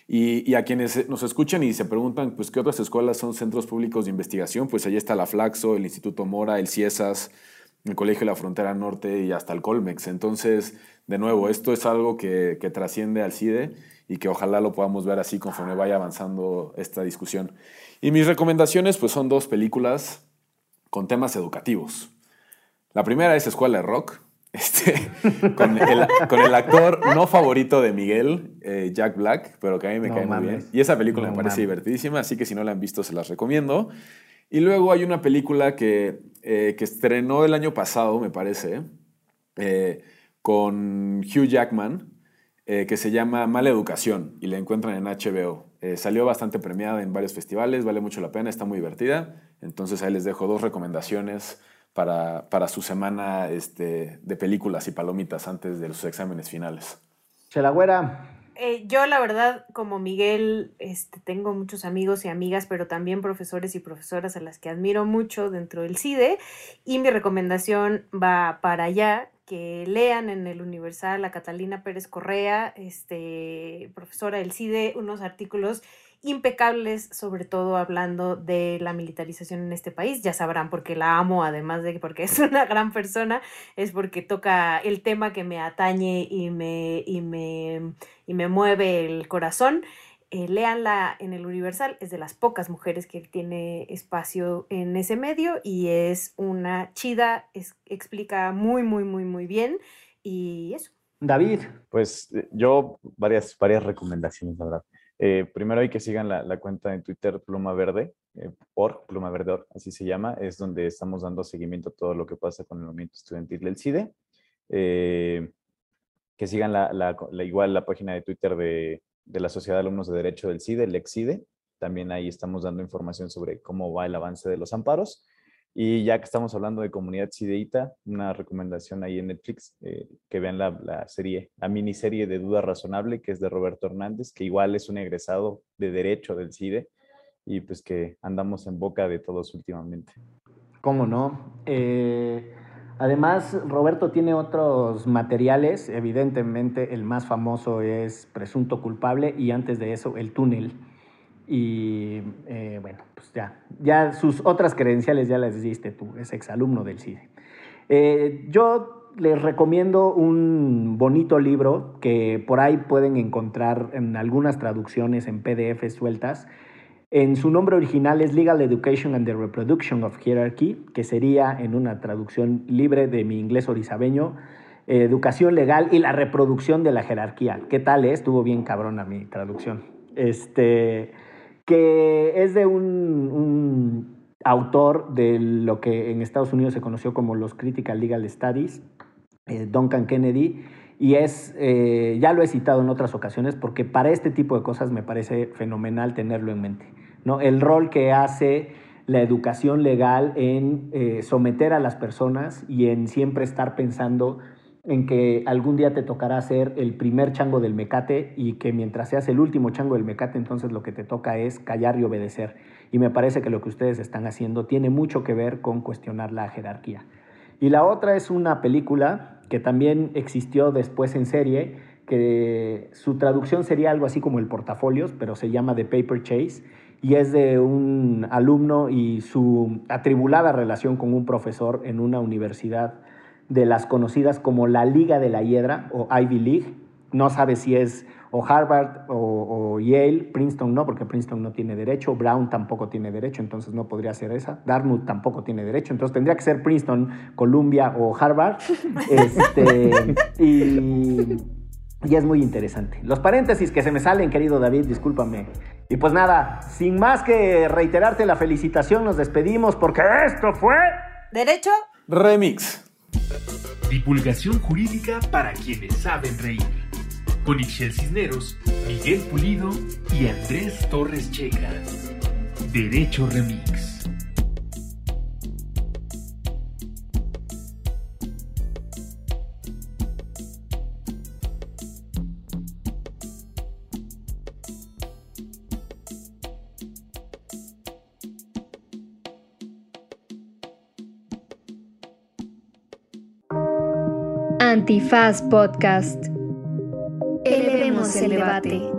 Y, a quienes nos escuchan y se preguntan, pues, ¿qué otras escuelas son centros públicos de investigación? Pues ahí está la Flaxo, el Instituto Mora, el CIESAS, el Colegio de la Frontera Norte y hasta el Colmex. Entonces, de nuevo, esto es algo que, que trasciende al CIDE y que ojalá lo podamos ver así conforme vaya avanzando esta discusión. Y mis recomendaciones pues son dos películas con temas educativos. La primera es Escuela de Rock, [laughs] este, con, el, actor no favorito de Miguel, eh, Jack Black, pero que a mí me cae muy bien. Y esa película me parece divertidísima, así que si no la han visto se las recomiendo. Y luego hay una película que, eh, que estrenó el año pasado, me parece, eh, con Hugh Jackman, eh, que se llama Mala Educación y la encuentran en HBO. Eh, salió bastante premiada en varios festivales, vale mucho la pena, está muy divertida. Entonces ahí les dejo dos recomendaciones para, para su semana este, de películas y palomitas antes de los exámenes finales. Chelagüera. Eh, yo la verdad, como Miguel, este, tengo muchos amigos y amigas, pero también profesores y profesoras a las que admiro mucho dentro del CIDE. Y mi recomendación va para allá, que lean en el Universal a Catalina Pérez Correa, este, profesora del CIDE, unos artículos impecables, sobre todo hablando de la militarización en este país. Ya sabrán porque la amo, además de porque es [laughs] una gran persona, es porque toca el tema que me atañe y me, y me, y me mueve el corazón. Eh, léanla en el Universal, es de las pocas mujeres que tiene espacio en ese medio y es una chida, explica muy, muy, muy, muy bien y eso. David. Pues eh, yo varias, varias recomendaciones, la verdad. Eh, primero hay que sigan la, cuenta en Twitter Pluma Verde, por Pluma Verde, así se llama, es donde estamos dando seguimiento a todo lo que pasa con el movimiento estudiantil del CIDE. que sigan la, igual la página de Twitter de de la Sociedad de Alumnos de Derecho del CIDE, el EXIDE. También ahí estamos dando información sobre cómo va el avance de los amparos. Y ya que estamos hablando de comunidad CIDEITA, una recomendación ahí en Netflix, eh, que vean la, serie, la miniserie de Duda Razonable, que es de Roberto Hernández, que igual es un egresado de Derecho del CIDE y pues que andamos en boca de todos últimamente. ¿Cómo no? Eh, Además, Roberto tiene otros materiales, evidentemente el más famoso es Presunto Culpable y antes de eso El Túnel. Y eh, bueno, pues ya, ya sus otras credenciales ya las diste tú, es exalumno del CIDE. Eh, yo les recomiendo un bonito libro que por ahí pueden encontrar en algunas traducciones en PDF sueltas, en su nombre original es Legal Education and the Reproduction of Hierarchy, que sería en una traducción libre de mi inglés orizabeño, Educación Legal y la Reproducción de la Jerarquía. ¿Qué tal? Eh? Estuvo bien cabrona mi traducción. Este, que es de un, autor de lo que en Estados Unidos se conoció como los Critical Legal Studies, eh, Duncan Kennedy, y es, eh, ya lo he citado en otras ocasiones, porque para este tipo de cosas me parece fenomenal tenerlo en mente. ¿no? El rol que hace la educación legal en eh, someter a las personas y en siempre estar pensando en que algún día te tocará ser el primer chango del mecate y que mientras seas el último chango del mecate, entonces lo que te toca es callar y obedecer. Y me parece que lo que ustedes están haciendo tiene mucho que ver con cuestionar la jerarquía. Y la otra es una película que también existió después en serie, que su traducción sería algo así como el portafolios, pero se llama The Paper Chase y es de un alumno y su atribulada relación con un profesor en una universidad de las conocidas como la Liga de la Hiedra o Ivy League. No sabe si es o Harvard o, Yale, Princeton no, porque Princeton no tiene derecho, Brown tampoco tiene derecho, entonces no podría ser esa, Dartmouth tampoco tiene derecho, entonces tendría que ser Princeton, Columbia o Harvard. [laughs] Este, y, y es muy interesante. Los paréntesis que se me salen, querido David, discúlpame. Y pues nada, sin más que reiterarte la felicitación, nos despedimos porque esto fue... Derecho Remix. Divulgación jurídica para quienes saben reír. Con Ixel Cisneros, Miguel Pulido y Andrés Torres Checa. Derecho Remix. Antifaz Podcast. El debate.